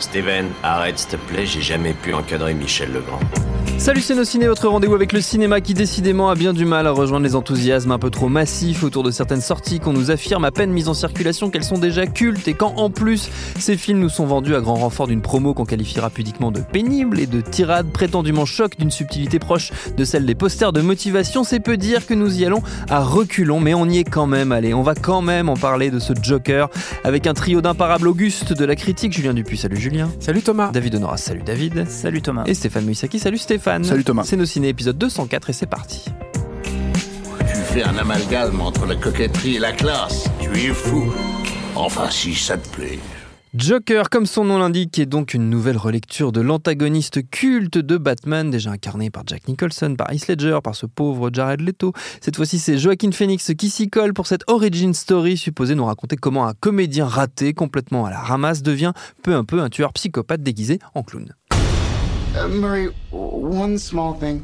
Steven, arrête s'il te plaît, j'ai jamais pu encadrer Michel Legrand. Salut c'est nos ciné, votre rendez-vous avec le cinéma qui décidément a bien du mal à rejoindre les enthousiasmes un peu trop massifs autour de certaines sorties qu'on nous affirme à peine mises en circulation qu'elles sont déjà cultes et quand en plus ces films nous sont vendus à grand renfort d'une promo qu'on qualifiera pudiquement de pénible et de tirade prétendument choc d'une subtilité proche de celle des posters de motivation, c'est peu dire que nous y allons à reculons mais on y est quand même allez, on va quand même en parler de ce Joker avec un trio d'imparables Auguste de la critique, Julien Dupuis, salut Julien. Salut Thomas. David Honora, salut David. Salut Thomas. Et Stéphane Moïsaki, salut Stéphane. Salut Thomas. C'est nos ciné épisode 204 et c'est parti. Tu fais un amalgame entre la coquetterie et la classe. Tu es fou. Enfin, si ça te plaît. Joker, comme son nom l'indique, est donc une nouvelle relecture de l'antagoniste culte de Batman, déjà incarné par Jack Nicholson, par Heath Ledger, par ce pauvre Jared Leto. Cette fois-ci, c'est Joaquin Phoenix qui s'y colle pour cette origin story supposée nous raconter comment un comédien raté, complètement à la ramasse, devient peu à peu un tueur psychopathe déguisé en clown. Uh, Murray, one small thing.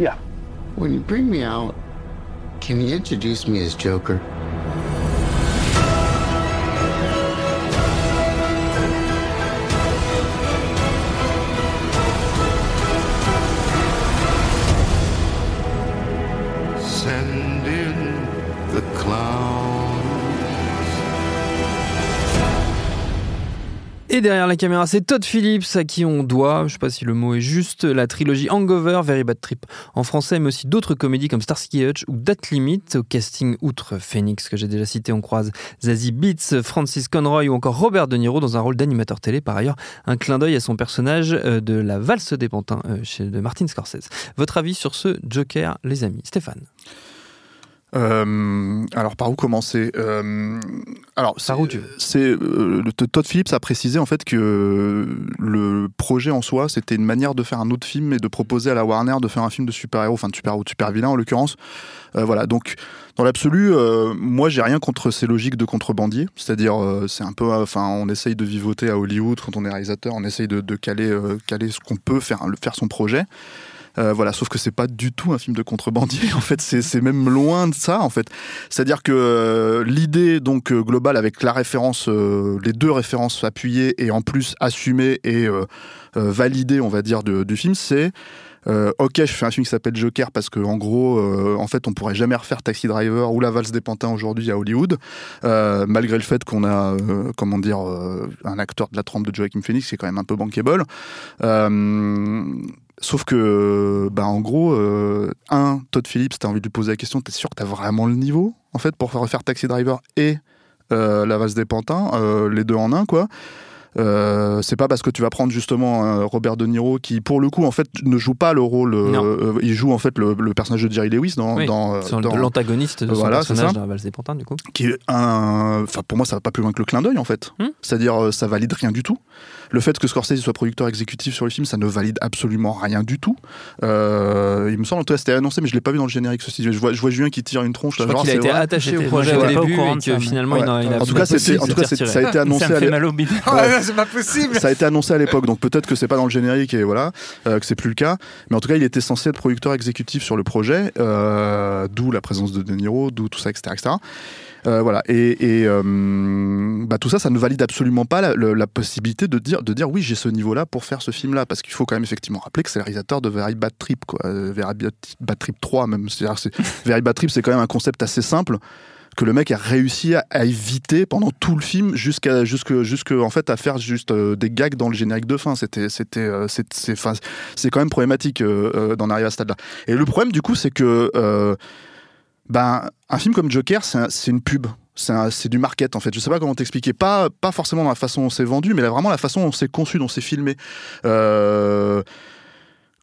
Yeah. When you bring me out, can you introduce me as Joker? Et derrière la caméra, c'est Todd Phillips à qui on doit, je sais pas si le mot est juste, la trilogie Hangover, Very Bad Trip en français, mais aussi d'autres comédies comme Starsky Hutch ou Date Limit. Au casting, outre Phoenix que j'ai déjà cité, on croise Zazie Beats, Francis Conroy ou encore Robert De Niro dans un rôle d'animateur télé. Par ailleurs, un clin d'œil à son personnage euh, de la valse des pantins euh, de Martin Scorsese. Votre avis sur ce Joker, les amis? Stéphane Euh, alors par où commencer? Euh, Alors Par où tu veux? c'est euh, Todd Phillips a précisé en fait que le projet en soi c'était une manière de faire un autre film et de proposer à la Warner de faire un film de super-héros, enfin de super-héros, de super-vilain en l'occurrence. Euh, voilà donc dans l'absolu, euh, moi j'ai rien contre ces logiques de contrebandier, c'est-à-dire euh, c'est un peu, euh, enfin on essaye de vivoter à Hollywood quand on est réalisateur, on essaye de, de caler, euh, caler ce qu'on peut faire, faire son projet. Euh, voilà, sauf que c'est pas du tout un film de contrebandier. En fait, c'est même loin de ça. En fait, c'est-à-dire que euh, l'idée donc euh, globale avec la référence, euh, les deux références appuyées et en plus assumées et euh, euh, validées, on va dire, de- du film, c'est euh, ok, je fais un film qui s'appelle Joker parce que en gros, euh, en fait, on pourrait jamais refaire Taxi Driver ou La Valse des Pantins aujourd'hui à Hollywood, euh, malgré le fait qu'on a, comment dire, un acteur de la trempe de Joaquin Phoenix qui est quand même un peu bankable. Sauf que, bah, en gros, euh, un, Todd Phillips, t'as envie de lui poser la question, t'es sûr que t'as vraiment le niveau, en fait, pour refaire Taxi Driver et euh, La Valse des Pantins, euh, les deux en un, quoi. Euh, c'est pas parce que tu vas prendre justement Robert De Niro qui, pour le coup, en fait, ne joue pas le rôle. euh, euh, il joue en fait le, le personnage de Jerry Lewis dans, Oui, dans, euh, C'est dans- l'antagoniste de son Voilà, personnage dans la valse des pantins, du coup. qui est un. Enfin, pour moi, ça va pas plus loin que le clin d'œil, en fait. Hmm. C'est-à-dire, ça valide rien du tout. Le fait que Scorsese soit producteur exécutif sur le film, ça ne valide absolument rien du tout. Euh, il me semble, en tout cas, c'était annoncé, mais je l'ai pas vu dans le générique. Ceci, je vois, je vois Julien qui tire une tronche. Je là, crois genre, qu'il a été vrai. attaché au projet au début et que finalement, Ouais. il, en- il a En tout cas, ça a été annoncé. Ça me à fait l'é- mal au bide. c'est pas possible. ça a été annoncé à l'époque, donc peut-être que c'est pas dans le générique et voilà, euh, que c'est plus le cas. Mais en tout cas, il était censé être producteur exécutif sur le projet, euh, d'où la présence de De Niro, d'où tout ça, etc., etc. Euh, voilà. Et, euh, bah, tout ça, ça ne valide absolument pas la, possibilité de dire, de dire oui, j'ai ce niveau-là pour faire ce film-là, parce qu'il faut quand même effectivement rappeler que c'est le réalisateur de Very Bad Trip, quoi, Very Bad, Trip 3 même. C'est- Very Bad Trip, c'est quand même un concept assez simple que le mec a réussi à, éviter pendant tout le film jusqu'à jusque jusque en fait à faire juste euh, des gags dans le générique de fin. C'était c'était euh, c'est c'est quand même problématique euh, d'en arriver à ce stade là et le problème du coup c'est que ben un film comme Joker c'est un- c'est une pub. C'est du market en fait. Je sais pas comment t'expliquer. Pas pas forcément la façon dont c'est vendu mais vraiment la façon dont c'est conçu dont c'est filmé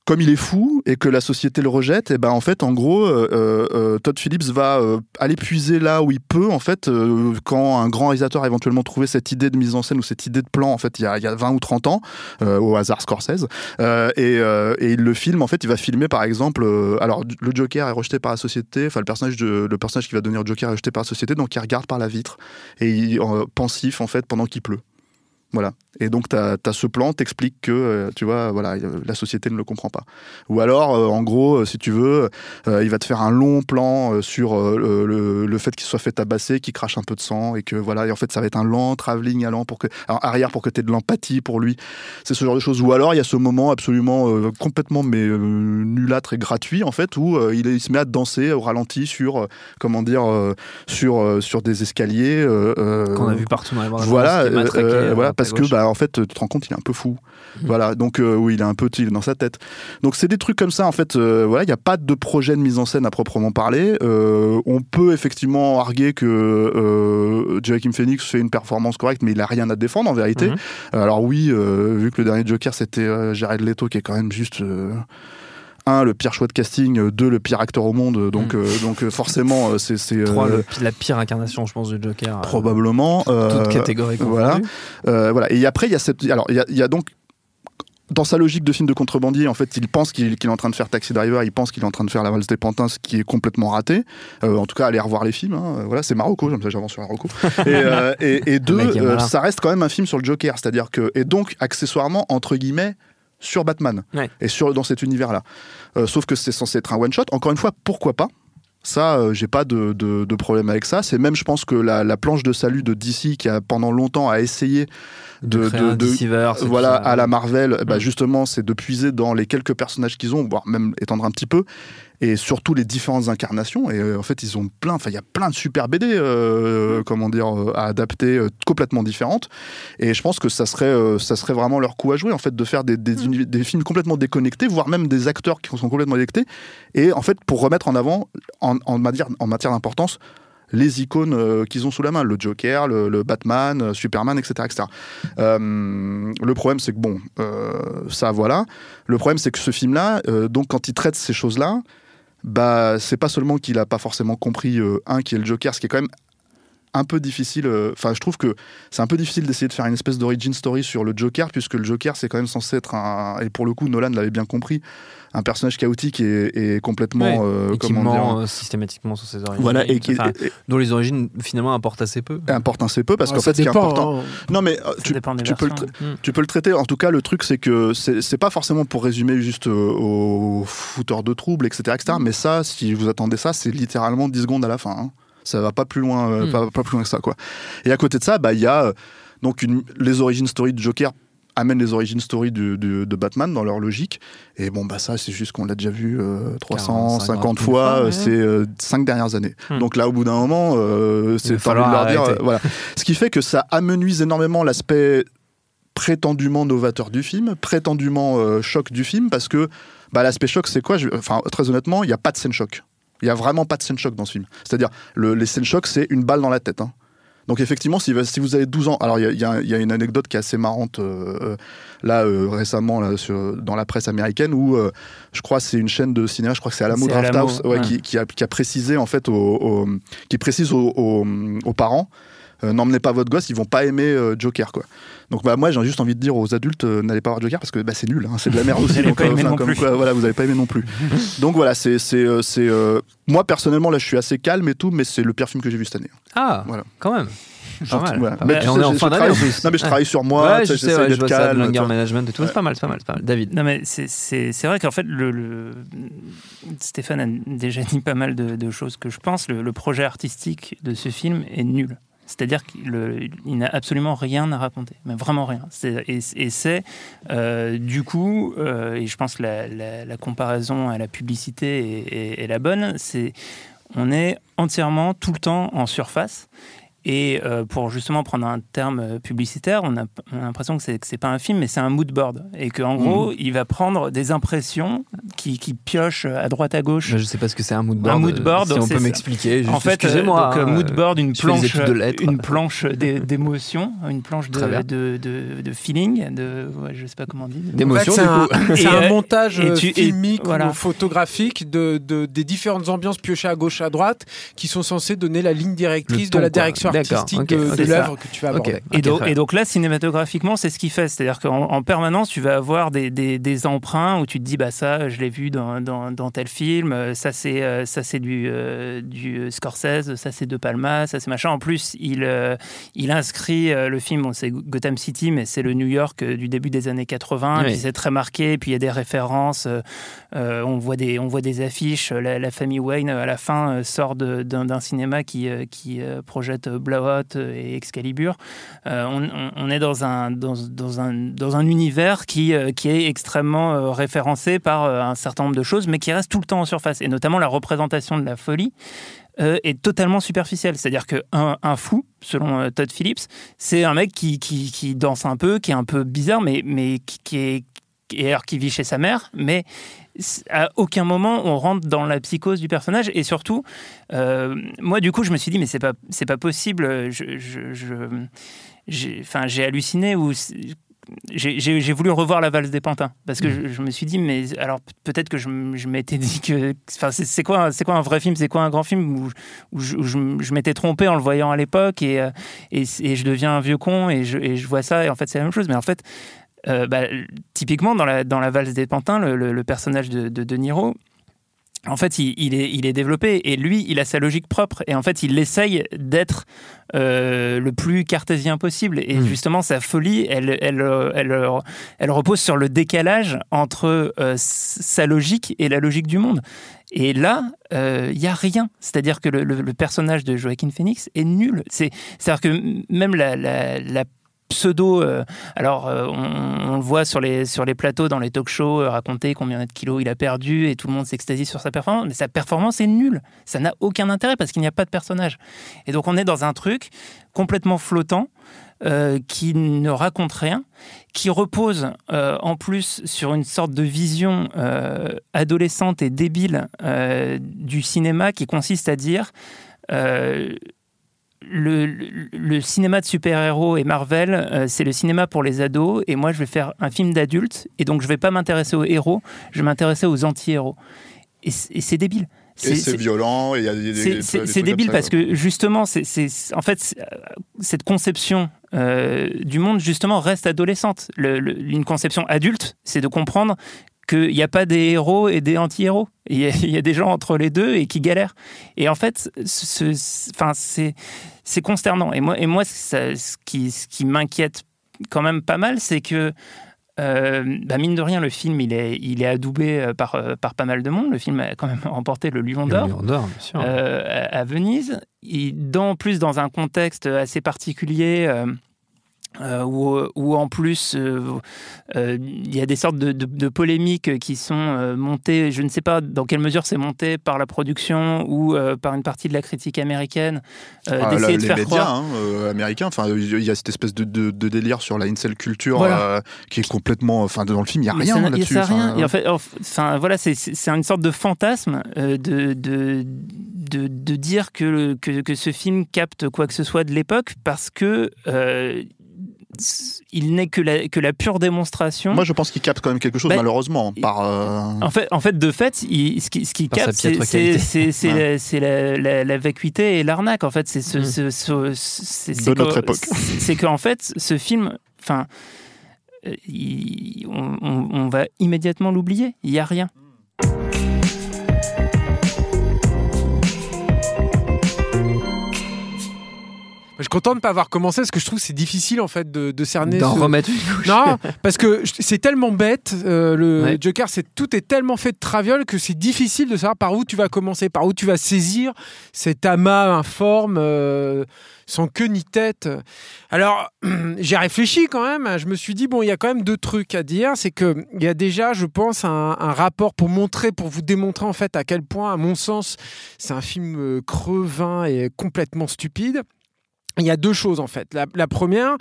comme il est fou et que la société le rejette, et ben en fait, en gros, euh, euh, Todd Phillips va euh, aller puiser là où il peut, en fait, euh, quand un grand réalisateur a éventuellement trouvé cette idée de mise en scène ou cette idée de plan, en fait, il y a, il y a 20 ou 30 ans, euh, au hasard Scorsese, euh, et, euh, et il le filme, en fait, il va filmer par exemple, euh, alors le Joker est rejeté par la société, enfin le personnage, de, le personnage qui va devenir Joker est rejeté par la société, donc il regarde par la vitre, et il, euh, pensif, en fait, pendant qu'il pleut. Voilà. Et donc, tu as, ce plan, t'expliques que, euh, tu vois, voilà, euh, la société ne le comprend pas. Ou alors, euh, en gros, si tu veux, il va te faire un long plan sur le, le, fait qu'il soit fait tabasser, qu'il crache un peu de sang, et que voilà, et en fait, ça va être un lent travelling allant pour que, arrière pour que tu aies de l'empathie pour lui. C'est ce genre de choses. Ou alors, il y a ce moment absolument complètement mais nulâtre et gratuit, en fait, où il, il, se met à danser au ralenti sur, comment dire, sur, sur des escaliers. Qu'on a vu partout dans les Voilà, voilà parce que, bah, en fait, tu te rends compte, il est un peu fou. Mmh. Voilà, donc euh, oui, il est un peu dans sa tête. Donc c'est des trucs comme ça, en fait. Euh, voilà, il n'y a pas de projet de mise en scène à proprement parler. Euh, on peut effectivement arguer que Joaquin Phoenix fait une performance correcte, mais il a rien à défendre en vérité. Mmh. Alors oui, vu que le dernier Joker c'était Jared Leto, qui est quand même juste un, le pire choix de casting, deux, le pire acteur au monde. Donc, mm. euh, donc euh, forcément, euh, c'est. Trois, la pire incarnation, je pense, du Joker. Probablement. toute catégorie Voilà. voilà. Et après, il y a cette. Alors, il y, a donc dans sa logique de film de contrebandier, en fait, il pense qu'il est en train de faire Taxi Driver, il pense qu'il est en train de faire La valse des pantins, ce qui est complètement raté. en tout cas, allez revoir les films. Hein. Voilà, c'est Marocco, comme ça j'avance sur Marocco. et, et, deux, ça reste quand même un film sur le Joker, c'est-à-dire que et donc accessoirement entre guillemets sur Batman et sur dans cet univers-là. Euh, sauf que c'est censé être un one shot. Encore une fois, pourquoi pas? Ça, euh, j'ai pas de, de, problème avec ça. C'est même, je pense que la, planche de salut de DC qui a pendant longtemps a essayé de, de, voilà à la Marvel, bah, justement, c'est de puiser dans les quelques personnages qu'ils ont, voire même étendre un petit peu et surtout les différentes incarnations. Et euh, en fait, ils ont plein, enfin, il y a plein de super BD, euh, comment dire, euh, à adapter, complètement différentes. Et je pense que ça serait, ça serait vraiment leur coup à jouer, en fait, de faire des, des, mm. des, films complètement déconnectés, voire même des acteurs qui sont complètement déconnectés. Et en fait, pour remettre en avant, en, en matière, en matière d'importance, les icônes qu'ils ont sous la main, le Joker, le, Batman, Superman, etc. etc. le problème, c'est que bon, ça voilà. Le problème, c'est que ce film-là, donc quand il traite ces choses-là, bah c'est pas seulement qu'il a pas forcément compris euh, un qui est le Joker, ce qui est quand même un peu difficile. Euh, enfin, je trouve que c'est un peu difficile d'essayer de faire une espèce d'origin story sur le Joker, puisque le Joker, c'est quand même censé être un. Et pour le coup, Nolan l'avait bien compris, un personnage chaotique et, complètement. Euh, qui ment euh, systématiquement sur ses origines. Voilà, et, qui, dont les origines finalement importent assez peu. Importent assez peu, parce qu'en fait, ce qui est important. Hein. Non, mais tu, peux le hmm. tu peux le traiter. En tout cas, le truc, c'est que c'est pas forcément pour résumer juste aux fouteurs de troubles, etc., etc. Mais ça, si vous attendez ça, c'est littéralement 10 secondes à la fin. Hein ça va pas plus loin, euh, hmm. pas, plus loin que ça quoi. Et à côté de ça, bah il y a euh, donc une, les origines story de Joker amènent les origines story de, de, Batman dans leur logique. Et bon, bah ça, c'est juste qu'on l'a déjà vu 350 euh, fois ces cinq dernières années. Hmm. Donc là, au bout d'un moment, c'est falloir leur dire. voilà. Ce qui fait que ça amenuise énormément l'aspect prétendument novateur du film, prétendument choc du film, parce que bah, l'aspect choc, c'est quoi? Enfin, très honnêtement, il n'y a pas de scène choc. Il n'y a vraiment pas de scène choc dans ce film. C'est-à-dire, le, les scènes choc, c'est une balle dans la tête. Hein. Donc effectivement, si, si, vous avez 12 ans, alors il y, a une anecdote qui est assez marrante euh, euh, là euh, récemment là, sur, dans la presse américaine où je crois c'est une chaîne de cinéma, je crois que c'est Alamo Draft House, Qui, qui, a, qui, a, précisé en fait, au, qui précise aux parents n'emmenez pas votre gosse, ils vont pas aimer euh, Joker quoi. Donc bah moi j'ai juste envie de dire aux adultes euh, n'allez pas voir Joker parce que bah, c'est nul, hein, c'est de la merde aussi. donc, comme voilà, vous n'avez pas aimé non plus. donc voilà, c'est c'est moi personnellement là je suis assez calme et tout, mais c'est le pire film que j'ai vu cette année. Ah, voilà. quand même. Pas mal. Mais on est en fin d'année en plus. Non, mais je travaille sur moi. Ouais, je sais, ouais, je vois calme, ça, de management et tout. C'est pas mal, c'est pas mal, pas mal. David. Non, mais c'est vrai qu'en fait, le, le, Stéphane a déjà dit pas mal de, de choses que je pense. Le, le, projet artistique de ce film est nul. C'est-à-dire qu'il n'a absolument rien à raconter, mais vraiment rien. Et, c'est euh, du coup, euh, et je pense que la, comparaison à la publicité est la bonne, c'est on est entièrement tout le temps en surface et euh, pour justement prendre un terme euh, publicitaire, on a, l'impression que c'est, c'est pas un film, mais c'est un mood board. Et qu'en mhm. gros, il va prendre des impressions qui, qui piochent à droite à gauche. Je sais pas ce que c'est un mood board. Un mood board, si on peut m'expliquer. en fait, excusez-moi. Donc, mood board, une planche, de une planche d'émotion, une planche de, de, de, feeling, de, ouais, je sais pas comment on dit. D'émotion, c'est, un, c'est un, montage et tu, filmique ou photographique de, des différentes ambiances piochées à gauche à droite qui sont censées donner la ligne directrice de la direction artistique de, l'œuvre que tu vas aborder. Et, donc, et, donc, là, cinématographiquement, c'est ce qu'il fait. C'est-à-dire qu'en permanence, tu vas avoir des, des, emprunts où tu te dis, bah ça, je l'ai vu dans, dans, dans, tel film, ça c'est ça c'est du, du Scorsese, ça c'est De Palma, ça c'est machin. En plus, il, il inscrit le film, bon, c'est Gotham City, mais c'est le New York du début des années 80, puis c'est très marqué, puis il y a des références, on, voit des, on voit des affiches, la, famille Wayne à la fin sort d'un cinéma qui, qui projette Blowout et Excalibur. On, est dans un, dans, un, dans un univers qui, qui est extrêmement référencé par un certain nombre de choses, mais qui reste tout le temps en surface, et notamment la représentation de la folie est totalement superficielle. C'est-à-dire qu'un un fou, selon Todd Phillips, c'est un mec qui, qui, danse un peu, qui est un peu bizarre, mais, mais qui, est, qui vit chez sa mère, mais à aucun moment on rentre dans la psychose du personnage. Et surtout euh, moi du coup je me suis dit mais c'est pas c'est pas possible. Je, j'ai enfin j'ai halluciné ou j'ai voulu revoir la valse des pantins. Parce que mmh. je, me suis dit mais alors peut-être que je, m'étais dit que enfin c'est quoi c'est quoi un vrai film c'est quoi un grand film où, je, m'étais trompé en le voyant à l'époque et, euh, et, et, je deviens un vieux con et je vois ça et en fait c'est la même chose. Mais en fait euh, bah, typiquement, dans la, dans la valse des pantins, le, personnage de, de, Niro, en fait, il, est, il est développé et lui, il a sa logique propre. Et en fait, il essaye d'être euh, le plus cartésien possible. Et hmm. justement, sa folie, elle, elle, elle, elle, repose sur le décalage entre euh, sa logique et la logique du monde. Et là, il n'y a rien. C'est-à-dire que le, personnage de Joaquin Phoenix est nul. C'est-à-dire que même la, la, la pseudo. Euh, alors, euh, on, le voit sur les, sur les plateaux, dans les talk shows, euh, raconter combien de kilos il a perdu et tout le monde s'extasie sur sa performance. Mais sa performance est nulle. Ça n'a aucun intérêt parce qu'il n'y a pas de personnage. Et donc, on est dans un truc complètement flottant. qui ne raconte rien, qui repose en plus sur une sorte de vision adolescente et débile du cinéma qui consiste à dire le, cinéma de super-héros et Marvel, euh, c'est le cinéma pour les ados, et moi je vais faire un film d'adulte, et donc je vais pas m'intéresser aux héros, je vais m'intéresser aux anti-héros. Et, c'est débile. C'est violent, et il y a des. C'est débile parce que justement, c'est en fait cette conception euh, du monde justement reste adolescente. une conception adulte, c'est de comprendre qu'il n'y a pas des héros et des anti-héros. Il, y, a des gens entre les deux et qui galèrent. Et en fait, c'est consternant. Et moi, et moi ce qui, ce qui m'inquiète quand même pas mal, c'est que euh, bah mine de rien, le film, il est, il est adoubé euh, par, euh, par pas mal de monde. Le film a quand même remporté le Lion d'Or à, Venise. dans, plus dans un contexte assez particulier. Euh, où, en plus euh, euh, il y a des sortes de, polémiques qui sont montées, je ne sais pas dans quelle mesure c'est monté par la production ou par une partie de la critique américaine, ah, d'essayer de faire médias, croire... hein, américains, enfin il y a cette espèce de, délire sur la incel culture qui est complètement, enfin dans le film il n'y a rien là-dessus. En fait, enfin voilà, c'est une sorte de fantasme de, de, de, dire que, que, que, ce film capte quoi que ce soit de l'époque parce que il n'est que la, que la pure démonstration. Moi, je pense qu'il capte quand même quelque chose, bah, malheureusement. Par, euh, en, fait, en fait, de fait, ce qu'il ce capte, c'est la, la, vacuité et l'arnaque. En fait, c'est ce, mmh. ce, ce de notre époque. C'est qu'en fait, ce film, enfin, euh, on, on, va immédiatement l'oublier. Il n'y a rien. Je suis content de ne pas avoir commencé parce que je trouve que c'est difficile en fait de, cerner. D'en remettre une couche. Non, parce que c'est tellement bête. Euh, le Joker, c'est tout est tellement fait de traviole que c'est difficile de savoir par où tu vas commencer, par où tu vas saisir cet amas informe. Euh, sans queue ni tête. Alors, j'ai réfléchi quand même. Je me suis dit, bon, il y a quand même deux trucs à dire. C'est qu'il y a déjà, je pense, un, un, rapport pour montrer, pour vous démontrer en fait à quel point, à mon sens, c'est un film euh, crevin et complètement stupide il y a deux choses en fait. La, première,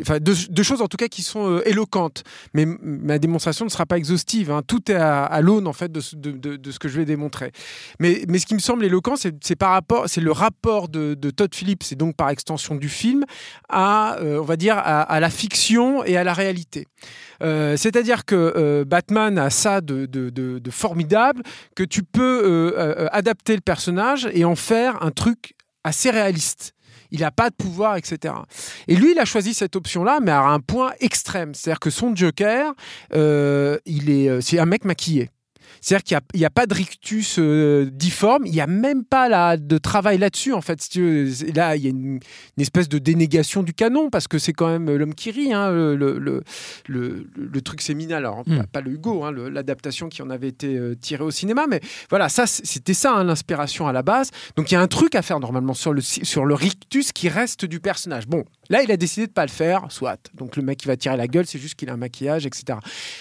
enfin deux, choses en tout cas qui sont euh, éloquentes, mais ma démonstration ne sera pas exhaustive. Hein. Tout est à, l'aune en fait de, ce que je vais démontrer. Mais, ce qui me semble éloquent, c'est par rapport, c'est le rapport de, Todd Phillips et donc par extension du film à, euh, on va dire, à, la fiction et à la réalité. Euh, c'est-à-dire que Batman a ça de, formidable, que tu peux adapter le personnage et en faire un truc assez réaliste il n'a pas de pouvoir, etc. Et lui, il a choisi cette option-là, mais à un point extrême. C'est-à-dire que son Joker, euh, il est, euh, c'est un mec maquillé. C'est-à-dire qu'il n'y a, pas de rictus euh, difforme, il n'y a même pas là, de travail là-dessus, en fait. Là, il y a une, espèce de dénégation du canon, parce que c'est quand même l'homme qui rit, hein, le, le, le, truc séminal. Alors, hmm. pas, le Hugo, hein, l'adaptation qui en avait été euh, tirée au cinéma, mais voilà, ça, c'était ça, hein, l'inspiration à la base. Donc, il y a un truc à faire normalement sur le, sur le rictus qui reste du personnage. Bon, là, il a décidé de pas le faire, soit. Donc, le mec qui va tirer la gueule, c'est juste qu'il a un maquillage, etc.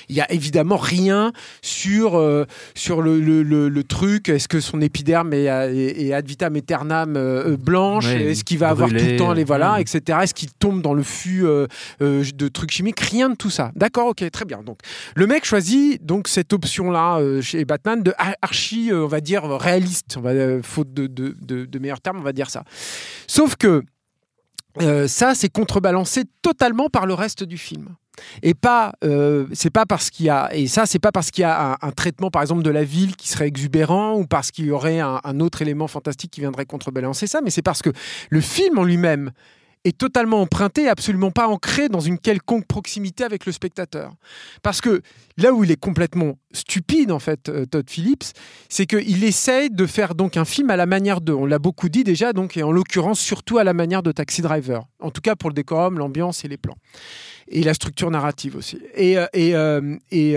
Il y a évidemment rien sur. Euh, sur le, le, truc. Est-ce que son épiderme est, est, ad vitam aeternam euh, blanche Est-ce qu'il va avoir tout le temps les voilà, etc. Est-ce qu'il tombe dans le fût euh, euh, de trucs chimiques? Rien de tout ça. D'accord, ok, très bien. Donc le mec choisit donc cette option-là chez Batman de archi, on va dire réaliste, on va, faute de, de, de, de meilleurs termes, on va dire ça. Sauf que ça, c'est contrebalancé totalement par le reste du film. Et pas euh, c'est pas parce qu'il y a et ça c'est pas parce qu'il y a un, traitement par exemple de la ville qui serait exubérant ou parce qu'il y aurait un, autre élément fantastique qui viendrait contrebalancer ça mais c'est parce que le film en lui-même est totalement emprunté, absolument pas ancré dans une quelconque proximité avec le spectateur. Parce que là où il est complètement stupide, en fait, euh, Todd Phillips, c'est qu'il essaye de faire donc un film à la manière de, on l'a beaucoup dit déjà, donc, et en l'occurrence surtout à la manière de Taxi Driver. En tout cas pour le décorum, l'ambiance et les plans et la structure narrative aussi. Et, euh, et, euh, et,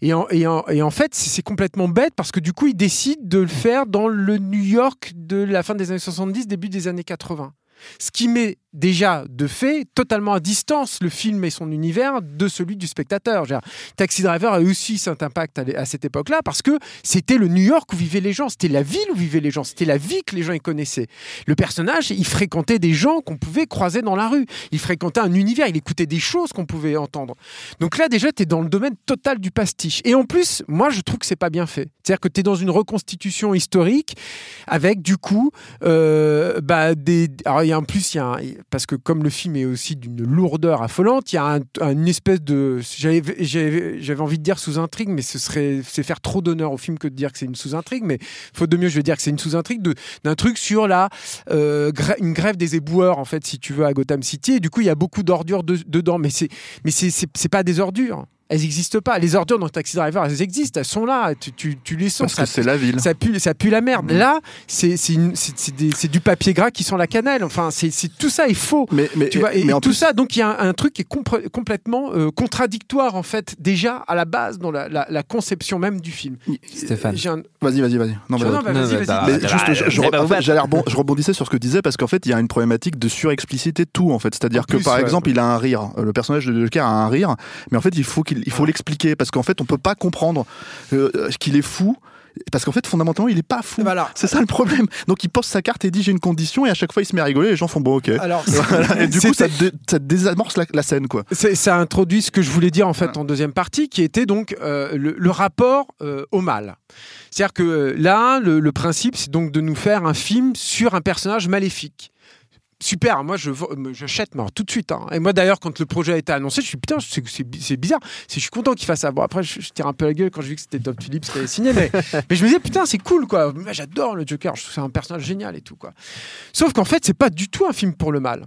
et, en, et, en, et, en, fait, c'est complètement bête parce que du coup, il décide de le faire dans le New York de la fin des années 70, début des années 80. Ce qui met déjà de fait totalement à distance le film et son univers de celui du spectateur. Taxi Driver a aussi cet impact à, cette époque-là parce que c'était le New York où vivaient les gens, c'était la ville où vivaient les gens, c'était la vie que les gens y connaissaient. Le personnage, il fréquentait des gens qu'on pouvait croiser dans la rue, il fréquentait un univers, il écoutait des choses qu'on pouvait entendre. Donc là déjà, tu es dans le domaine total du pastiche. Et en plus, moi je trouve que c'est pas bien fait. C'est-à-dire que tu es dans une reconstitution historique avec du coup euh, bah, des... a en plus, il y a parce que comme le film est aussi d'une lourdeur affolante, il y a une espèce de. J'avais envie de dire sous-intrigue, mais ce serait c'est faire trop d'honneur au film que de dire que c'est une sous-intrigue. Mais faute de mieux, je vais dire que c'est une sous-intrigue d'un truc sur la euh, une grève des éboueurs en fait, si tu veux, à Gotham City. Et du coup, il y a beaucoup d'ordures dedans, mais c'est mais c'est pas des ordures elles n'existent pas. Les ordures dans Taxi Driver, elles existent, elles sont là. Tu, tu, les sens. Parce que c'est la ville. Ça pue, ça pue la merde. Mm. Là, c'est du papier gras qui sent la cannelle. Enfin, c'est tout ça est faux. Mais, mais, tu vois, et, tout ça, donc il y a un, truc qui est complètement euh, contradictoire en fait déjà à la base dans la, la, conception même du film. Stéphane, vas-y, vas-y, vas-y. Non, vas-y, vas-y. Je rebondissais sur ce que tu disais parce qu'en fait, il y a une problématique de surexplicité de tout en fait. C'est-à-dire que par exemple, il a un rire. Le personnage de Joker a un rire, mais en fait, il faut qu'il il faut l'expliquer parce qu'en fait, on peut pas comprendre euh, qu'il est fou parce qu'en fait fondamentalement il est pas fou. Voilà. c'est ça le problème. Donc il pose sa carte et dit j'ai une condition et à chaque fois il se met à rigoler les gens font bon ok. Alors, et du coup ça, désamorce la, scène quoi. Ça introduit ce que je voulais dire en fait en deuxième partie qui était donc euh, le, rapport euh, au mal. C'est à dire que là le principe c'est donc de nous faire un film sur un personnage maléfique super, moi je j'achète tout de suite. Hein. Et moi d'ailleurs, quand le projet a été annoncé, je suis putain, c'est bizarre. Je suis content qu'il fasse ça. Bon, après, je, tire un peu la gueule quand je vu que c'était Top Phillips qui avait signé, mais, mais je me disais putain, c'est cool quoi. J'adore le Joker, je trouve c'est un personnage génial et tout quoi. Sauf qu'en fait, c'est pas du tout un film pour le mal.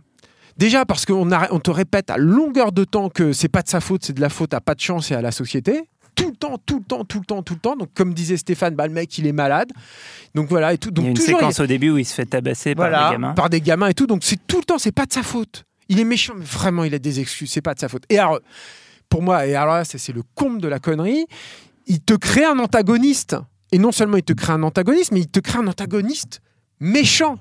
Déjà parce qu'on on te répète à longueur de temps que c'est pas de sa faute, c'est de la faute à pas de chance et à la société tout le temps, tout le temps, tout le temps, tout le temps. Donc, comme disait Stéphane, bah, le mec, il est malade. Donc voilà, et tout. Donc, il y a une séquence au début où il se fait tabasser par des gamins. Par des gamins et tout. Donc, c'est tout le temps, c'est pas de sa faute. Il est méchant, mais vraiment, il a des excuses, c'est pas de sa faute. Et alors, pour moi, et alors là, c'est le comble de la connerie, il te crée un antagoniste. Et non seulement il te crée un antagoniste, mais il te crée un antagoniste méchant.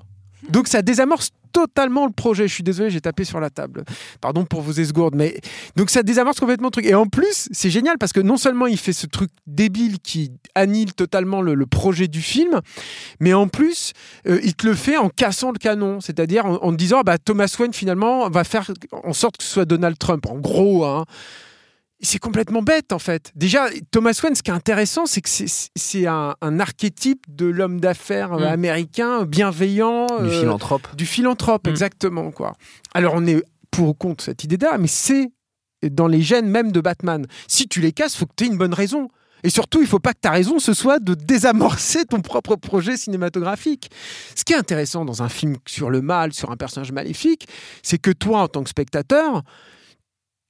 Donc ça désamorce totalement le projet. Je suis désolé, j'ai tapé sur la table. Pardon pour vos esgourdes, mais donc ça désamorce complètement le truc. Et en plus, c'est génial parce que non seulement il fait ce truc débile qui annule totalement le, projet du film, mais en plus, euh, il te le fait en cassant le canon, c'est-à-dire en, en, disant bah, Thomas Wayne finalement va faire en sorte que ce soit Donald Trump. En gros, hein, c'est complètement bête en fait. Déjà, Thomas Wayne, ce qui est intéressant, c'est que c'est un, archétype de l'homme d'affaires mm. américain bienveillant. Du euh, philanthrope. Du philanthrope, mm. exactement. quoi. Alors on est pour ou contre cette idée-là, mais c'est dans les gènes même de Batman. Si tu les casses, faut que tu aies une bonne raison. Et surtout, il faut pas que ta raison ce soit de désamorcer ton propre projet cinématographique. Ce qui est intéressant dans un film sur le mal, sur un personnage maléfique, c'est que toi, en tant que spectateur,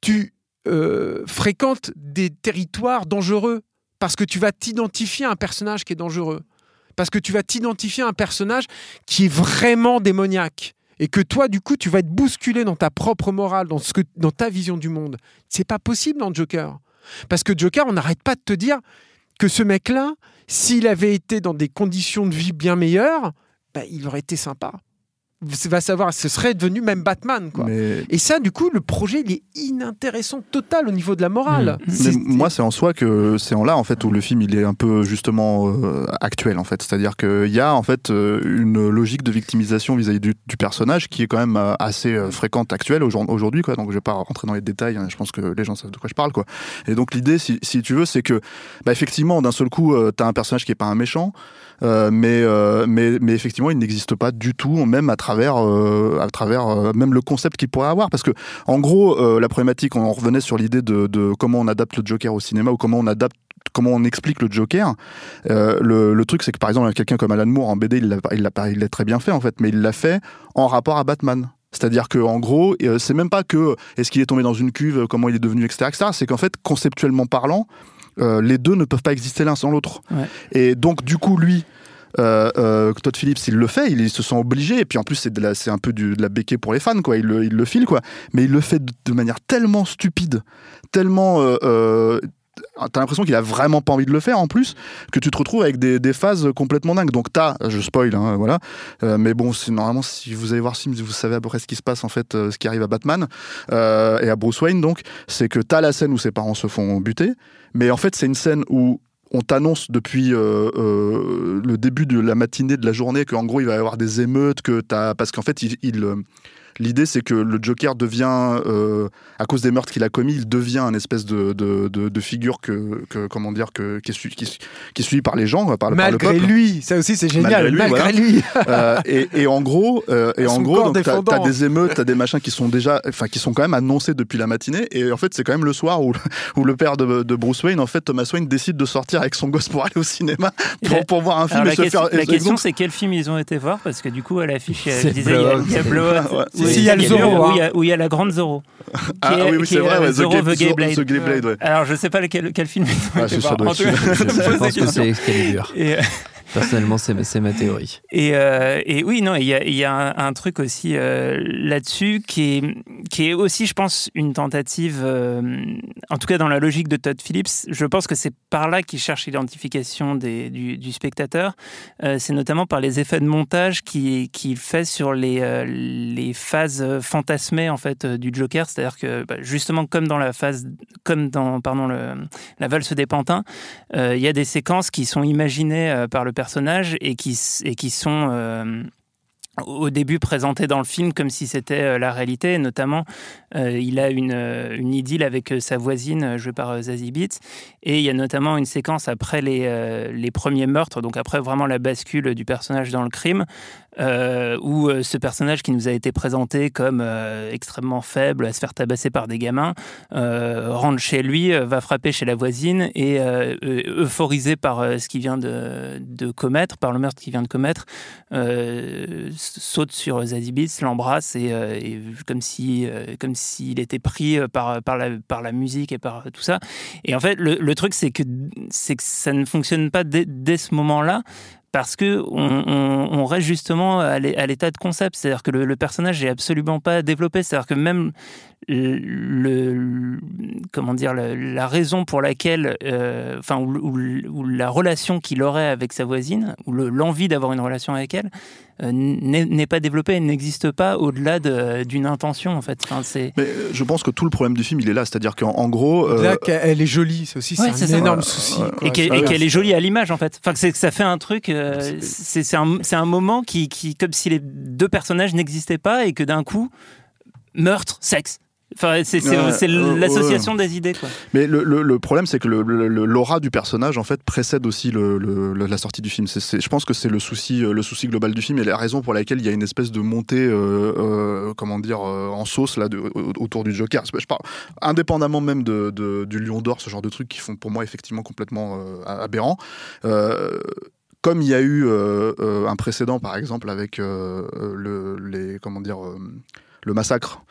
tu euh, fréquentes des territoires dangereux parce que tu vas t'identifier à un personnage qui est dangereux. Parce que tu vas t'identifier à un personnage qui est vraiment démoniaque et que toi, du coup, tu vas être bousculé dans ta propre morale, dans ta vision du monde. C'est pas possible dans Joker. Parce que Joker, on n'arrête pas de te dire que ce mec-là, s'il avait été dans des conditions de vie bien meilleures, bah, il aurait été sympa va savoir, ce serait devenu même Batman. Quoi. Et ça, du coup, le projet, il est inintéressant total au niveau de la morale. Mmh. moi, c'est en soi que c'est en là, en fait, où le film, il est un peu justement euh, actuel, en fait. C'est-à-dire qu'il y a, en fait, euh, une logique de victimisation vis-à-vis du, personnage qui est quand même euh, assez fréquente, actuelle aujourd'hui, quoi. Donc, je vais pas rentrer dans les détails, hein. je pense que les gens savent de quoi je parle, quoi. Et donc, l'idée, si, si, tu veux, c'est que, bah, effectivement, d'un seul coup, tu as un personnage qui est pas un méchant, mais, mais, mais effectivement, il n'existe pas du tout, même à travers travers, euh, à travers euh, même le concept qu'il pourrait avoir. Parce que, en gros, euh, la problématique, on revenait sur l'idée de, comment on adapte le Joker au cinéma ou comment on adapte comment on explique le Joker. le, truc, c'est que par exemple, quelqu'un comme Alan Moore en BD, il l'a, il, très bien fait en fait, mais il l'a fait en rapport à Batman. C'est-à-dire que en gros, c'est même pas que est-ce qu'il est tombé dans une cuve, comment il est devenu, etc. etc. c'est qu'en fait, conceptuellement parlant, les deux ne peuvent pas exister l'un sans l'autre. Et donc, du coup, lui, euh, euh, Todd Phillips, il le fait, il, se sent obligé. Et puis en plus, c'est, un peu de la béquée pour les fans, quoi. Il le, il le file, quoi. Mais il le fait de, manière tellement stupide, tellement. Euh, t'as l'impression qu'il a vraiment pas envie de le faire en plus, que tu te retrouves avec des, phases complètement dingues. Donc t'as, je spoil, hein, voilà. mais bon, normalement si vous allez voir Sims, vous savez à peu près ce qui se passe en fait, ce qui arrive à Batman et à Bruce Wayne. Donc c'est que t'as la scène où ses parents se font buter, mais en fait c'est une scène où on t'annonce depuis euh, euh, le début de la matinée de la journée qu'en gros il va y avoir des émeutes, que as, parce qu'en fait il, euh, L'idée, c'est que le Joker devient, euh, à cause des meurtres qu'il a commis, il devient un espèce de, de, de, figure que, que, comment dire, que, qui, est suivi, qui, est suivi par les gens, par, Malgré par le peuple. lui, ça aussi c'est génial. Malgré lui. euh, et, et, en gros, euh, et en gros, t'as as des émeutes, t'as des machins qui sont déjà, enfin, qui sont quand même annoncés depuis la matinée. Et en fait, c'est quand même le soir où, où le père de, de, Bruce Wayne, en fait, Thomas Wayne décide de sortir avec son gosse pour aller au cinéma pour, pour voir un film. et se question, faire, la question, c'est quel film ils ont été voir? Parce que du coup, à l'affiche, il disait il y a Blowout. il y a le Zorro où il y a la grande Zoro. Ah, ah oui, oui c'est vrai, Zoro The, Gay Blade. The Gay Blade ouais. Alors, je sais pas lequel, quel film. Ah, c'est ça, doit Je pense que c'est Excalibur. Personnellement, c'est ma théorie. Et, euh, et oui, non, il y a, y a un, truc aussi euh, là-dessus qui est, qui est aussi, je pense, une tentative, euh, en tout cas dans la logique de Todd Phillips. Je pense que c'est par là qu'il cherche l'identification du, du, spectateur. c'est notamment par les effets de montage qu'il qui fait sur les, les phases fantasmées en fait du Joker. C'est-à-dire que bah, justement, comme dans la phase, comme dans pardon la valse des pantins, il y a des séquences qui sont imaginées par le personnages et qui, et qui sont euh, au début présentés dans le film comme si c'était euh, la réalité. Notamment, euh, il a une, une, idylle avec sa voisine jouée par Zazie Beetz. Et il y a notamment une séquence après les, les premiers meurtres, donc après vraiment la bascule du personnage dans le crime, euh, où euh, ce personnage qui nous a été présenté comme euh, extrêmement faible, à se faire tabasser par des gamins, rentre chez lui, va frapper chez la voisine et euphorisé par ce qu'il vient de, commettre, par le meurtre qu'il vient de commettre, saute sur Zadie l'embrasse et, comme si comme s'il était pris par, par, la, par la musique et par tout ça. Et en fait, le, le truc, c'est que, c'est que ça ne fonctionne pas dès, dès ce moment-là parce que on, reste justement à l'état de concept, c'est-à-dire que le, personnage n'est absolument pas développé, c'est-à-dire que même le, comment dire la, raison pour laquelle, euh, enfin ou, la relation qu'il aurait avec sa voisine ou l'envie d'avoir une relation avec elle euh, n'est pas développée, elle n'existe pas au-delà d'une intention en fait. Enfin, Mais euh, je pense que tout le problème du film il est là, c'est-à-dire qu'en gros, là qu'elle est jolie, c'est aussi un énorme souci, et qu'elle est jolie à l'image en fait. Enfin, que ça fait un truc, c'est un, un moment qui, qui comme si les deux personnages n'existaient pas et que d'un coup meurtre, sexe Enfin, c'est Ouais, l'association des idées, quoi. Mais le, le- le problème, c'est que l'aura du personnage, en fait, précède aussi le- la sortie du film. Je pense que c'est le souci, euh, le souci global du film et la raison pour laquelle il y a une espèce de montée, euh, euh, comment dire, en sauce là, de- autour du Joker. Je parle, indépendamment même de, de- du Lion d'Or, ce genre de trucs qui font pour moi effectivement complètement euh, aberrants. Comme il y a eu euh, euh, un précédent, par exemple, avec euh, le, les, comment dire, le massacre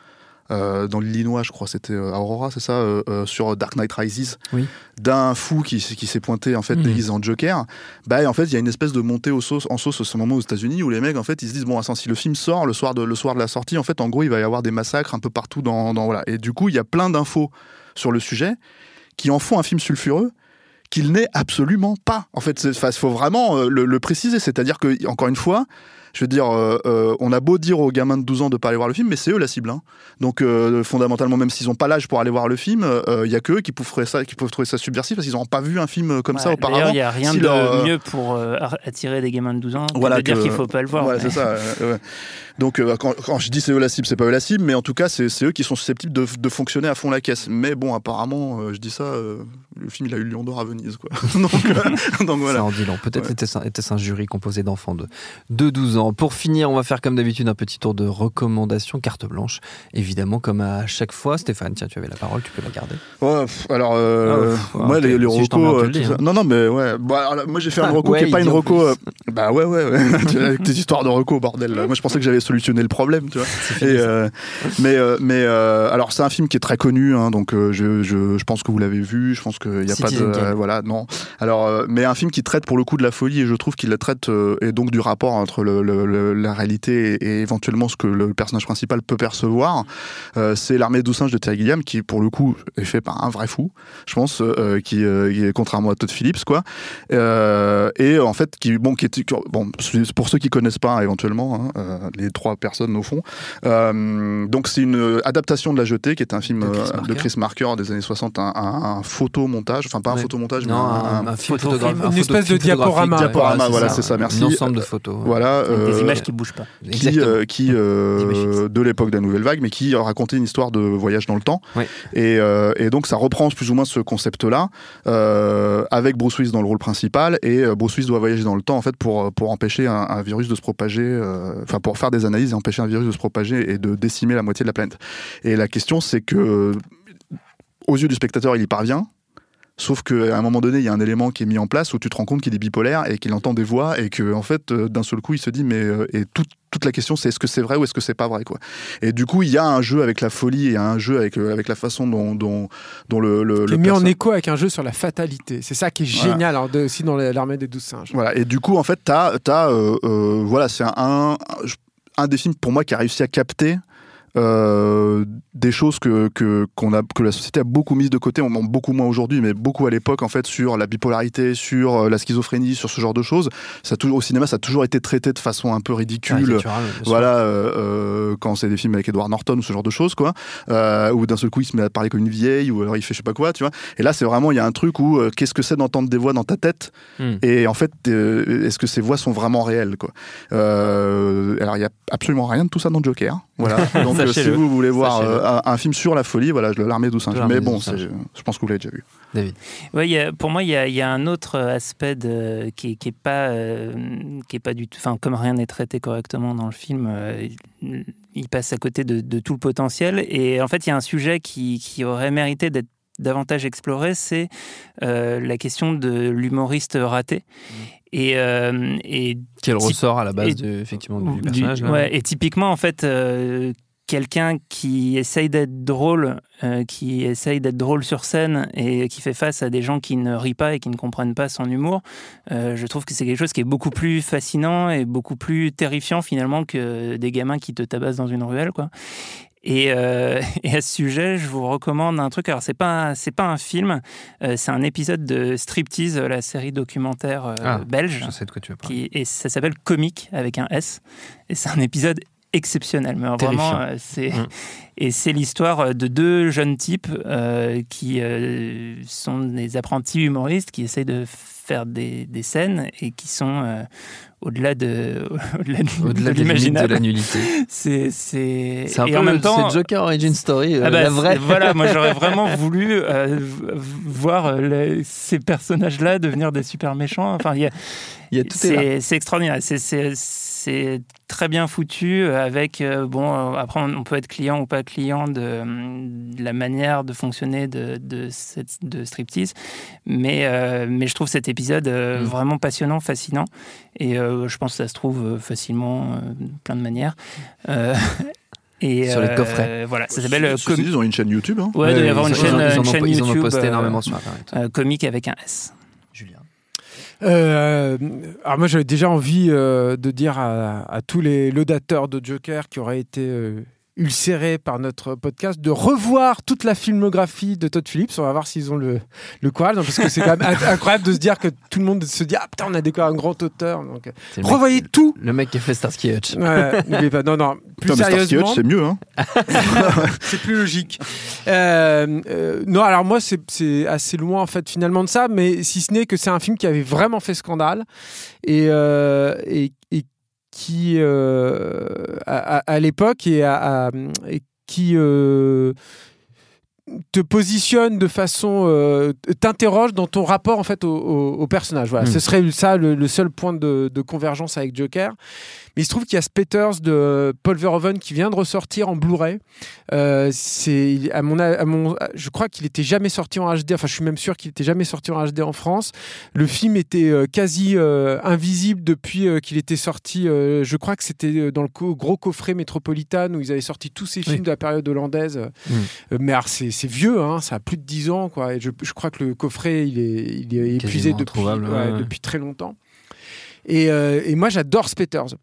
euh, dans l'Illinois, je crois, c'était euh, Aurora, c'est ça, euh, euh, sur Dark Knight Rises, Oui. d'un fou qui, qui s'est pointé en fait Mhm. déguisé en Joker. Bah, en fait, il y a une espèce de montée en sauce à ce moment aux États-Unis où les mecs, en fait, ils se disent bon, attends, si le film sort le soir de le soir de la sortie, en fait, en gros, il va y avoir des massacres un peu partout dans, dans voilà. Et du coup, il y a plein d'infos sur le sujet qui en font un film sulfureux qu'il n'est absolument pas. En fait, il faut vraiment le, le préciser. C'est-à-dire que, encore une fois, je veux dire, euh, euh, on a beau dire aux gamins de 12 ans de pas aller voir le film, mais c'est eux la cible. hein. Donc, euh, fondamentalement, même s'ils n'ont pas l'âge pour aller voir le film, il y a que eux qui peuvent trouver ça, qui peuvent trouver ça subversif parce qu'ils n'ont pas vu un film comme ça auparavant. Il n'y a rien Si de leur, mieux pour attirer des gamins de 12 ans que Voilà de dire que- qu'il ne faut pas le voir. Voilà, mais- c'est ça. ouais. Donc, quand, quand je dis c'est eux la cible, c'est pas eux la cible, mais en tout cas, c'est eux qui sont susceptibles de, de fonctionner à fond la caisse. Mais bon, apparemment, je dis ça, le film, il a eu Lion d'Or à Venise, quoi. donc, euh, donc voilà. Ça en dit long. Peut-être Ouais. était-ce un, jury composé d'enfants de, de 12 ans. Pour finir, on va faire comme d'habitude un petit tour de recommandations, carte blanche. Évidemment, comme à chaque fois. Stéphane, tiens, tu avais la parole, tu peux la garder. Ouais, alors, euh, Ah, moi, les, les Si recos, euh, le dis, hein. Non, non, mais ouais. Bah, alors, moi, j'ai fait Ah, un reco qui est pas une reco. euh, Bah ouais, ouais, Avec tes histoires de reco, bordel. Moi, je pensais que j'avais solutionné le problème, tu vois. Et, euh, mais mais alors, c'est un film qui est très connu, hein, donc je, je, je pense que vous l'avez vu. Je pense qu'il n'y a pas de. Voilà, non. Alors, euh, mais un film qui traite pour le coup de la folie, et je trouve qu'il la traite, euh, et donc du rapport entre le, le- le- la réalité et, et éventuellement ce que le personnage principal peut percevoir. Euh, c'est L'armée des singes de Terry Gilliam, qui pour le coup est fait par un vrai fou, je pense, qui, est contrairement à Todd Phillips, quoi. Et en fait, qui, bon, qui est, bon, pour ceux qui connaissent pas éventuellement, hein, les trois personnes au fond. Euh, donc c'est une adaptation de La Jetée, qui est un film De Chris de Marker. Chris Marker des années 60, un, un, un photomontage, enfin pas un photomontage, mais un, un, photographe- une un espèce de diaporama. Voilà, c'est ça, merci. Un ensemble de photos. ouais. voilà. Des euh, images qui ne bougent pas. qui, euh, qui euh, de l'époque de la nouvelle vague, mais qui racontait une histoire de voyage dans le temps. Et, euh, et donc ça reprend plus ou moins ce concept-là, euh, avec Bruce Willis dans le rôle principal. Et Bruce Willis doit voyager dans le temps en fait pour pour empêcher un, un virus de se propager, euh, enfin pour faire des analyses et empêcher un virus de se propager et de décimer la moitié de la planète. Et la question c'est que aux yeux du spectateur, il y parvient. Sauf qu'à un moment donné, il y a un élément qui est mis en place où tu te rends compte qu'il est bipolaire et qu'il entend des voix et que en fait, euh, d'un seul coup, il se dit mais euh, et toute toute la question c'est est-ce que c'est vrai ou est-ce que c'est pas vrai quoi. Et du coup, il y a un jeu avec la folie et un jeu avec euh, avec la façon dont dont, dont le le, Qui le est mis en écho avec un jeu sur la fatalité. C'est ça qui est génial aussi dans l'armée des douze singes. Voilà. Et du coup, en fait, t'as as, euh, euh, voilà, c'est un, un un des films pour moi qui a réussi à capter euh, des choses que, que, qu'on a, que la société a beaucoup mises de côté, on beaucoup moins aujourd'hui, mais beaucoup à l'époque, en fait, sur la bipolarité, sur euh, la schizophrénie, sur ce genre de choses. Ça toujours, au cinéma, ça a toujours été traité de façon un peu ridicule. Caricatural. Voilà, euh, quand c'est des films avec Edward Norton ou ce genre de choses, quoi, où d'un seul coup il se met à parler comme une vieille, ou alors il fait je sais pas quoi, tu vois. Et là, c'est vraiment, il y a un truc où qu'est-ce que c'est d'entendre des voix dans ta tête Hmm. Et en fait, est-ce que ces voix sont vraiment réelles, quoi Alors, il y a absolument rien de tout ça dans Joker. Voilà. Donc, euh, si vous voulez voir euh, un, un film sur la folie, voilà, je- l'armée douce. L'armée Mais bon, je pense que vous l'avez déjà vu. David. Ouais, il y a- pour moi, il y a, il y a un autre aspect de- qui, est- qui est pas, euh, qui est pas du tout. Enfin, comme rien n'est traité correctement dans le film, euh, il, passe à côté de, de tout le potentiel. Et en fait, il y a un sujet qui, qui aurait mérité d'être davantage exploré, c'est euh, la question de l'humoriste raté. Et, euh, et Quel ressort à la base et- de, effectivement, du du- personnage. ouais, et typiquement, en fait, euh, quelqu'un qui essaye d'être drôle, euh, qui essaye d'être drôle sur scène et qui fait face à des gens qui ne rient pas et qui ne comprennent pas son humour, euh, je trouve que c'est quelque chose qui est beaucoup plus fascinant et beaucoup plus terrifiant finalement que des gamins qui te tabassent dans une ruelle, quoi. Et, euh, et à ce sujet, je vous recommande un truc. Alors, c'est pas c'est pas un film, euh, c'est un épisode de Striptease, la série documentaire euh, Ah, belge Je sais de quoi tu veux parler. qui, et ça s'appelle Comique avec un S. Et c'est un épisode exceptionnel, mais Terrifiant. vraiment, euh, c'est. Mm. Et c'est l'histoire de deux jeunes types qui sont des apprentis humoristes qui essaient de faire des, des scènes et qui sont au-delà de, au-delà de, l'imaginable. de la nullité. C'est, c'est... c'est un peu en même temps, Joker Origin Story, euh, ah bah, la vraie. Voilà, moi j'aurais vraiment voulu euh, voir euh, ces personnages-là devenir des super méchants. Enfin, il y a, y a tout c'est, c'est extraordinaire. C'est, c'est, très bien foutu avec euh, bon euh, après on, peut être client ou pas client de, la manière de fonctionner de de, de striptease mais euh, mais je trouve cet épisode mm. vraiment passionnant fascinant et je pense que ça se trouve facilement plein de manières Et sur les coffrets. voilà, ça s'appelle. ils ont une chaîne YouTube. Hein ouais, il doit y avoir une chaîne, ils, une chaîne YouTube. Ils ont posté énormément sur Internet. comique avec un S. Euh, alors moi j'avais déjà envie euh, de dire à, tous les laudateurs de Joker qui auraient été euh, ulcéré par notre podcast, de revoir toute la filmographie de Todd Phillips. On va voir s'ils ont le, le courage, parce que c'est quand même incroyable de se dire que tout le monde se dit Ah putain, on a découvert un grand auteur. Donc, revoyez tout. Le mec qui a fait Starsky Hutch. Ouais, pas. Non, non. Plus sérieusement. c'est mieux. Hein c'est plus logique. Euh, euh, non, alors moi, c'est assez loin, en fait, finalement, de ça, mais si ce n'est que c'est un film qui avait vraiment fait scandale et, euh, et, et qui, euh, à, l'époque, et, et, qui euh, te positionne de façon euh, t'interroge dans ton rapport en fait au, personnage voilà mm. ce serait ça le, seul point de, de, convergence avec Joker il se trouve qu'il y a Spetters de Paul Verhoeven qui vient de ressortir en Blu-ray. Euh, c'est à mon, à mon, je crois qu'il était jamais sorti en HD. Enfin, je suis même sûr qu'il était jamais sorti en HD en France. Le film était euh, quasi invisible depuis qu'il était sorti. je crois que c'était dans le gros coffret Metropolitan où ils avaient sorti tous ces films de la période hollandaise. Mm. mais c'est vieux, hein, ça a plus de 10 ans, quoi. Et je, je crois que le coffret il est, il est épuisé depuis, depuis très longtemps. Et, et moi, j'adore Spetters.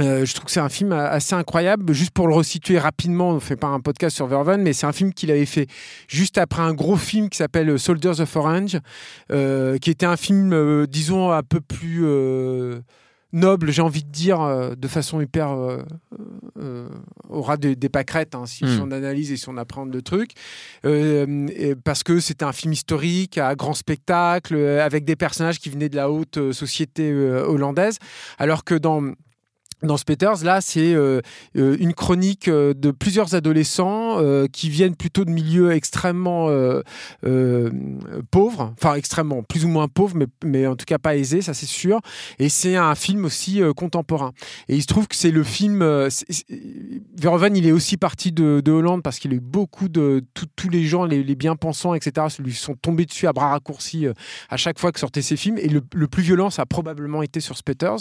Euh, je trouve que c'est un film assez incroyable. Juste pour le resituer rapidement, on ne fait pas un podcast sur Verhoeven, mais c'est un film qu'il avait fait juste après un gros film qui s'appelle Soldiers of Orange, euh, qui était un film, euh, disons, un peu plus noble, j'ai envie de dire, de façon hyper aura des, des pâquerettes, hein, si, hmm. on analyse et si on apprend le truc, parce que c'était un film historique, à grand spectacle, avec des personnages qui venaient de la haute société hollandaise, alors que dans dans Spetters, là, c'est euh, euh, une chronique euh, de plusieurs adolescents qui viennent plutôt de milieux extrêmement pauvres, enfin extrêmement, plus ou moins pauvres, mais, mais en tout cas pas aisés, ça c'est sûr. Et c'est un film aussi contemporain. Et il se trouve que c'est le film. Verhoeven, il est aussi parti de, de Hollande parce qu'il a eu beaucoup de tous les gens, les, bien-pensants, etc., lui sont tombés dessus à bras raccourcis à chaque fois que sortaient ses films. Et le, plus violent, ça a probablement été sur Spetters.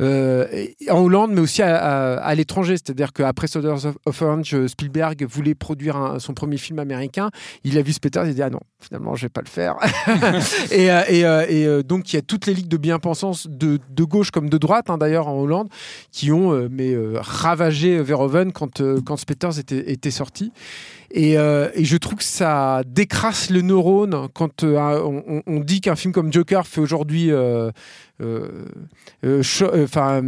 en Hollande, mais aussi à, l'étranger. C'est-à-dire qu'après Soldiers of, Orange, Spielberg voulait produire son premier film américain. Il a vu Spetter, il a dit Ah non, finalement, je vais pas le faire. et, euh, euh, euh, donc, il y a toutes les ligues de bien-pensance, de, gauche comme de droite, hein, d'ailleurs, en Hollande, qui ont mais, ravagé Verhoeven quand, quand Spetters était, était sorti. Et, et, je trouve que ça décrasse le neurone quand on, on, dit qu'un film comme Joker fait aujourd'hui euh, euh, euh, enfin,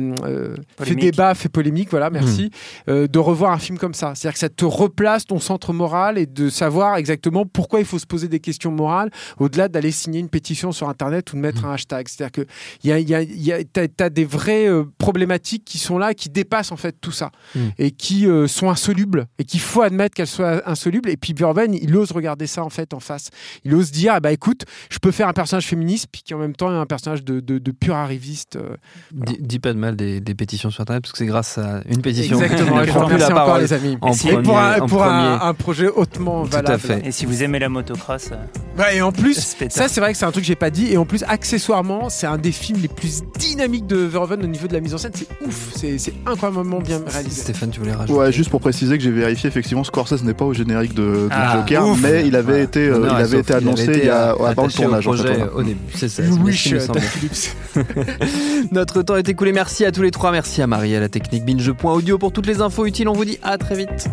fait débat, fait polémique, voilà, merci, hmm. de revoir un film comme ça. C'est-à-dire que ça te replace ton centre moral et de savoir exactement pourquoi il faut se poser des questions morales au-delà d'aller signer une pétition sur Internet ou de mettre hmm. un hashtag. C'est-à-dire que y a, y a, y a, tu as, des vraies problématiques qui sont là, qui dépassent en fait tout ça hmm. et qui sont insolubles et qu'il faut admettre qu'elles soient insolubles. Et puis Burben, il ose regarder ça en fait en face. Il ose dire, eh ben, écoute, je peux faire un personnage féministe puis qui en même temps est un personnage de, de, de pur arriviste. Euh, dis, pas de mal des, pétitions sur Internet, parce que c'est grâce à une pétition Exactement, je remercie encore les amis. Et pour, un, pour un, projet hautement valable. Tout à fait. Et si vous aimez la motocross. Euh, et en plus, ça c'est vrai que c'est un truc que j'ai pas dit, et en plus, accessoirement, c'est un des films les plus dynamiques de Verhoeven au niveau de la mise en scène. C'est ouf, c'est incroyablement bien réalisé. Stéphane, tu voulais rajouter Ouais, juste pour préciser que j'ai vérifié, effectivement, Scorsese n'est pas au générique de, ah, Joker, mais il avait été, euh, il avait été annoncé il, y a, avant le tournage. Au début, c'est ça. Oui, Notre temps est écoulé. Merci à tous les trois. Merci à Marie à la technique binge.audio pour toutes les infos utiles. On vous dit à très vite.